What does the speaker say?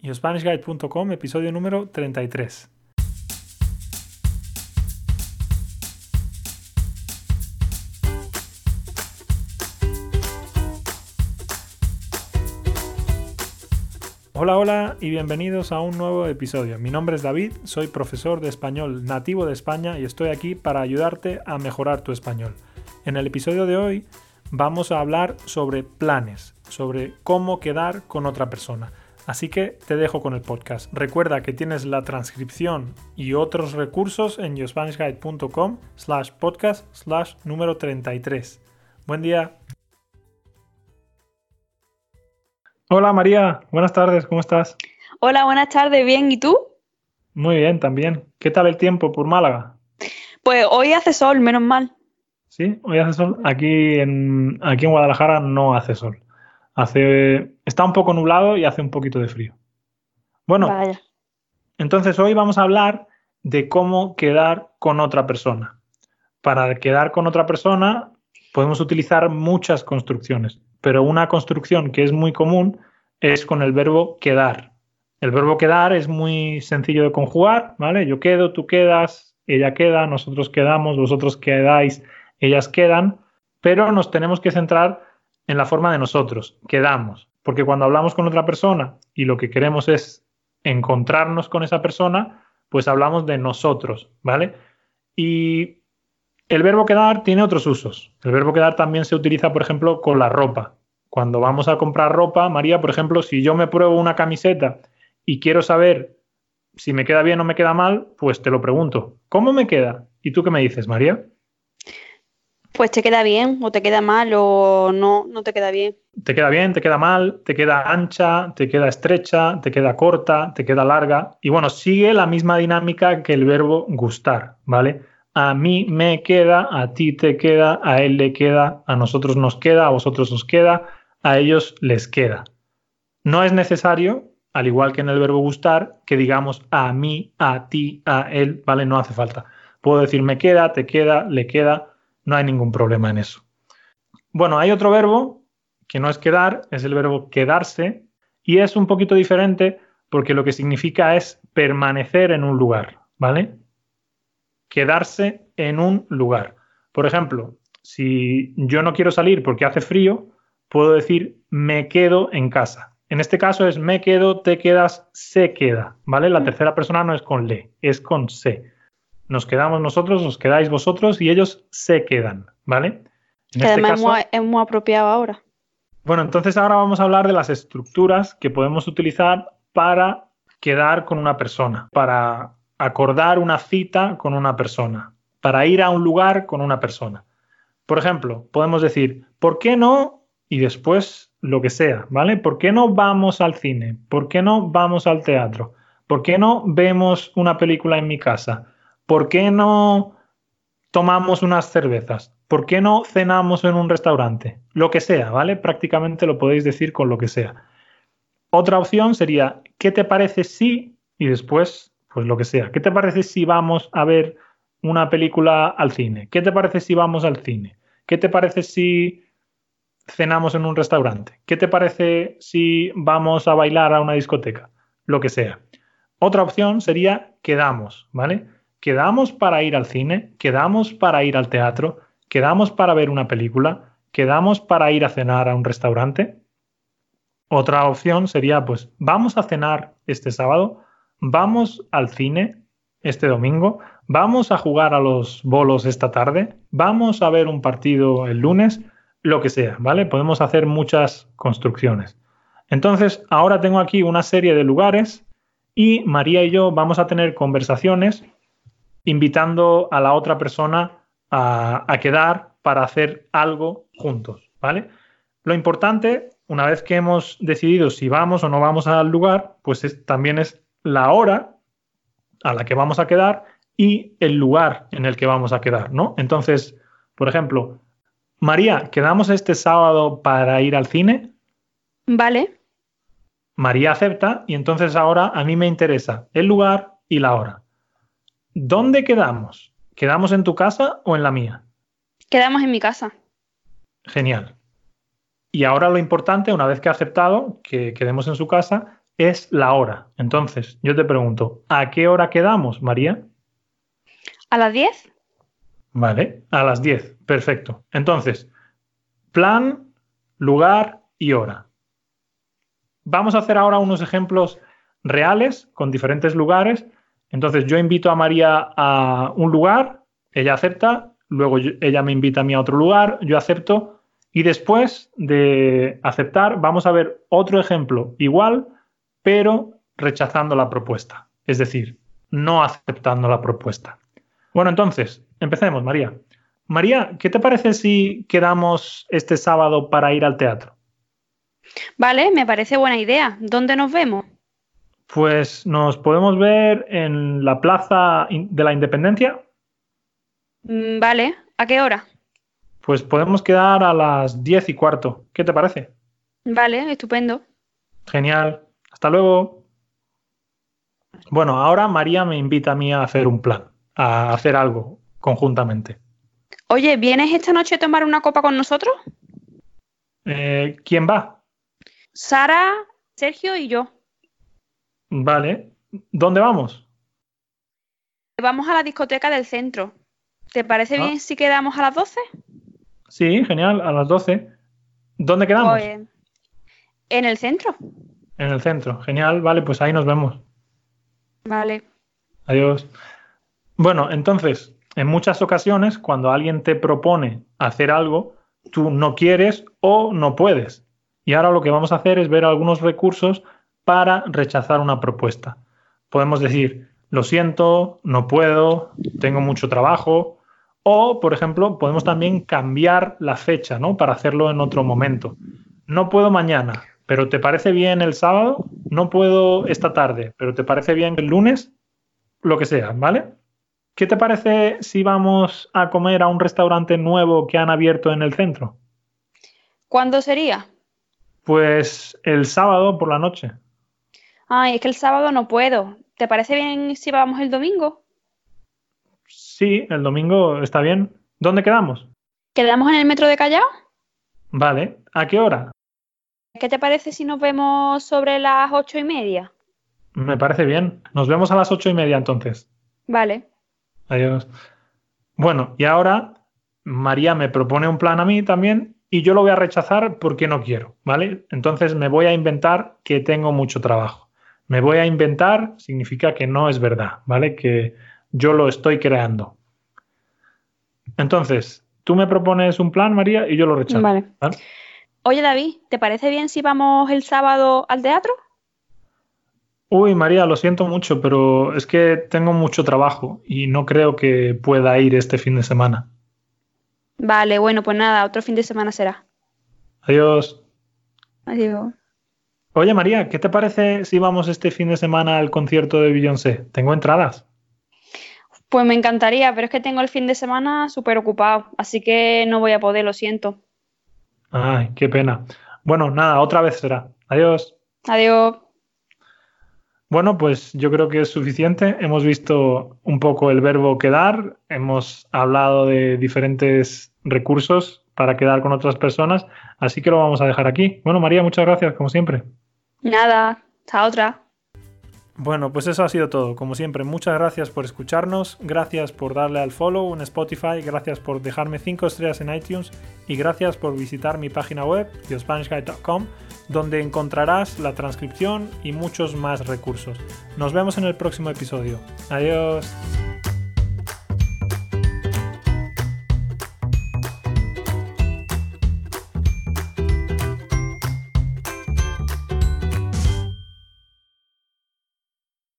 YoSpanishGuide.com, episodio número 33. Hola, hola y bienvenidos a un nuevo episodio. Mi nombre es David, soy profesor de español nativo de España y estoy aquí para ayudarte a mejorar tu español. En el episodio de hoy vamos a hablar sobre planes, sobre cómo quedar con otra persona. Así que te dejo con el podcast. Recuerda que tienes la transcripción y otros recursos en yourspanishguide.com slash podcast slash número 33. Buen día. Hola María, buenas tardes, ¿cómo estás? Hola, buenas tardes, bien, ¿y tú? Muy bien, también. ¿Qué tal el tiempo por Málaga? Pues hoy hace sol, menos mal. Sí, hoy hace sol. Aquí en, aquí en Guadalajara no hace sol. Hace, está un poco nublado y hace un poquito de frío. Bueno, entonces hoy vamos a hablar de cómo quedar con otra persona. Para quedar con otra persona podemos utilizar muchas construcciones, pero una construcción que es muy común es con el verbo quedar. El verbo quedar es muy sencillo de conjugar, ¿vale? Yo quedo, tú quedas, ella queda, nosotros quedamos, vosotros quedáis, ellas quedan, pero nos tenemos que centrar en la forma de nosotros, quedamos. Porque cuando hablamos con otra persona y lo que queremos es encontrarnos con esa persona, pues hablamos de nosotros, ¿vale? Y el verbo quedar tiene otros usos. El verbo quedar también se utiliza, por ejemplo, con la ropa. Cuando vamos a comprar ropa, María, por ejemplo, si yo me pruebo una camiseta y quiero saber si me queda bien o me queda mal, pues te lo pregunto. ¿Cómo me queda? ¿Y tú qué me dices, María? Pues te queda bien o te queda mal o no, no te queda bien. Te queda bien, te queda mal, te queda ancha, te queda estrecha, te queda corta, te queda larga. Y bueno, sigue la misma dinámica que el verbo gustar, ¿vale? A mí me queda, a ti te queda, a él le queda, a nosotros nos queda, a vosotros os queda, a ellos les queda. No es necesario, al igual que en el verbo gustar, que digamos a mí, a ti, a él, ¿vale? No hace falta. Puedo decir me queda, te queda, le queda no hay ningún problema en eso. Bueno, hay otro verbo que no es quedar, es el verbo quedarse y es un poquito diferente porque lo que significa es permanecer en un lugar, ¿vale? Quedarse en un lugar. Por ejemplo, si yo no quiero salir porque hace frío, puedo decir me quedo en casa. En este caso es me quedo, te quedas, se queda, ¿vale? La tercera persona no es con le, es con se nos quedamos nosotros, os quedáis vosotros y ellos se quedan, ¿vale? En este además es muy apropiado ahora. Bueno, entonces ahora vamos a hablar de las estructuras que podemos utilizar para quedar con una persona, para acordar una cita con una persona, para ir a un lugar con una persona. Por ejemplo, podemos decir, ¿por qué no? Y después lo que sea, ¿vale? ¿Por qué no vamos al cine? ¿Por qué no vamos al teatro? ¿Por qué no vemos una película en mi casa? ¿Por qué no tomamos unas cervezas? ¿Por qué no cenamos en un restaurante? Lo que sea, ¿vale? Prácticamente lo podéis decir con lo que sea. Otra opción sería, ¿qué te parece si? Y después, pues lo que sea. ¿Qué te parece si vamos a ver una película al cine? ¿Qué te parece si vamos al cine? ¿Qué te parece si cenamos en un restaurante? ¿Qué te parece si vamos a bailar a una discoteca? Lo que sea. Otra opción sería quedamos, ¿vale? Quedamos para ir al cine, quedamos para ir al teatro, quedamos para ver una película, quedamos para ir a cenar a un restaurante. Otra opción sería, pues, vamos a cenar este sábado, vamos al cine este domingo, vamos a jugar a los bolos esta tarde, vamos a ver un partido el lunes, lo que sea, ¿vale? Podemos hacer muchas construcciones. Entonces, ahora tengo aquí una serie de lugares y María y yo vamos a tener conversaciones invitando a la otra persona a, quedar para hacer algo juntos, ¿vale? Lo importante, una vez que hemos decidido si vamos o no vamos al lugar, pues también es la hora a la que vamos a quedar y el lugar en el que vamos a quedar, ¿no? Entonces, por ejemplo, María, ¿quedamos este sábado para ir al cine? Vale. María acepta y entonces ahora a mí me interesa el lugar y la hora. ¿Dónde quedamos? ¿Quedamos en tu casa o en la mía? Quedamos en mi casa. Genial. Y ahora lo importante, una vez que ha aceptado que quedemos en su casa, es la hora. Entonces, yo te pregunto, ¿a qué hora quedamos, María? ¿A las 10? Vale, a las 10. Perfecto. Entonces, plan, lugar y hora. Vamos a hacer ahora unos ejemplos reales con diferentes lugares. Entonces, yo invito a María a un lugar, ella acepta, luego ella me invita a mí a otro lugar, yo acepto, y después de aceptar, vamos a ver otro ejemplo igual, pero rechazando la propuesta, es decir, no aceptando la propuesta. Bueno, entonces, empecemos, María. María, ¿qué te parece si quedamos este sábado para ir al teatro? Vale, me parece buena idea. ¿Dónde nos vemos? Pues nos podemos ver en la Plaza de la Independencia. Mm, vale, ¿a qué hora? Pues podemos quedar a las diez y cuarto. ¿Qué te parece? Vale, estupendo. Genial. Hasta luego. Bueno, ahora María me invita a mí a hacer un plan, a hacer algo conjuntamente. Oye, ¿vienes esta noche a tomar una copa con nosotros? Eh, ¿Quién va? Sara, Sergio y yo. Vale. ¿Dónde vamos? Vamos a la discoteca del centro. ¿Te parece Ah. bien si quedamos a las 12? Sí, genial, a las 12. ¿Dónde quedamos? Pues, en el centro. En el centro. Genial, vale, pues ahí nos vemos. Vale. Adiós. Bueno, entonces, en muchas ocasiones, cuando alguien te propone hacer algo, tú no quieres o no puedes. Y ahora lo que vamos a hacer es ver algunos recursos para rechazar una propuesta. Podemos decir, lo siento, no puedo, tengo mucho trabajo. O, por ejemplo, podemos también cambiar la fecha, ¿no? Para hacerlo en otro momento. No puedo mañana, pero ¿te parece bien el sábado? No puedo esta tarde, pero ¿te parece bien el lunes? Lo que sea, ¿vale? ¿Qué te parece si vamos a comer a un restaurante nuevo que han abierto en el centro? ¿Cuándo sería? Pues el sábado por la noche. Ay, es que el sábado no puedo. ¿Te parece bien si vamos el domingo? Sí, el domingo está bien. ¿Dónde quedamos? ¿Quedamos en el metro de Callao? Vale. ¿A qué hora? ¿Qué te parece si nos vemos sobre las ocho y media? Me parece bien. Nos vemos a las ocho y media entonces. Vale. Adiós. Bueno, y ahora María me propone un plan a mí también y yo lo voy a rechazar porque no quiero, ¿vale? Entonces me voy a inventar que tengo mucho trabajo. Me voy a inventar significa que no es verdad, ¿vale? Que yo lo estoy creando. Entonces, tú me propones un plan, María, y yo lo rechazo. Vale. Oye, David, ¿te parece bien si vamos el sábado al teatro? Uy, María, lo siento mucho, pero es que tengo mucho trabajo y no creo que pueda ir este fin de semana. Vale, bueno, pues nada, otro fin de semana será. Adiós. Adiós. Oye, María, ¿qué te parece si vamos este fin de semana al concierto de Beyoncé? Tengo entradas. Pues me encantaría, pero es que tengo el fin de semana súper ocupado, así que no voy a poder, lo siento. Ay, qué pena. Bueno, nada, otra vez será. Adiós. Adiós. Bueno, pues yo creo que es suficiente. Hemos visto un poco el verbo quedar, hemos hablado de diferentes recursos para quedar con otras personas, así que lo vamos a dejar aquí. Bueno, María, muchas gracias, como siempre. Nada, hasta otra. Bueno, pues eso ha sido todo. Como siempre, muchas gracias por escucharnos, gracias por darle al follow en Spotify, gracias por dejarme 5 estrellas en iTunes y gracias por visitar mi página web, thespanishguide.com, donde encontrarás la transcripción y muchos más recursos. Nos vemos en el próximo episodio. Adiós.